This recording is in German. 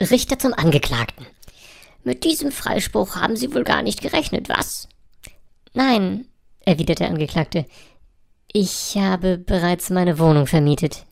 Richter zum Angeklagten. Mit diesem Freispruch haben Sie wohl gar nicht gerechnet, was? Nein, erwiderte der Angeklagte. Ich habe bereits meine Wohnung vermietet.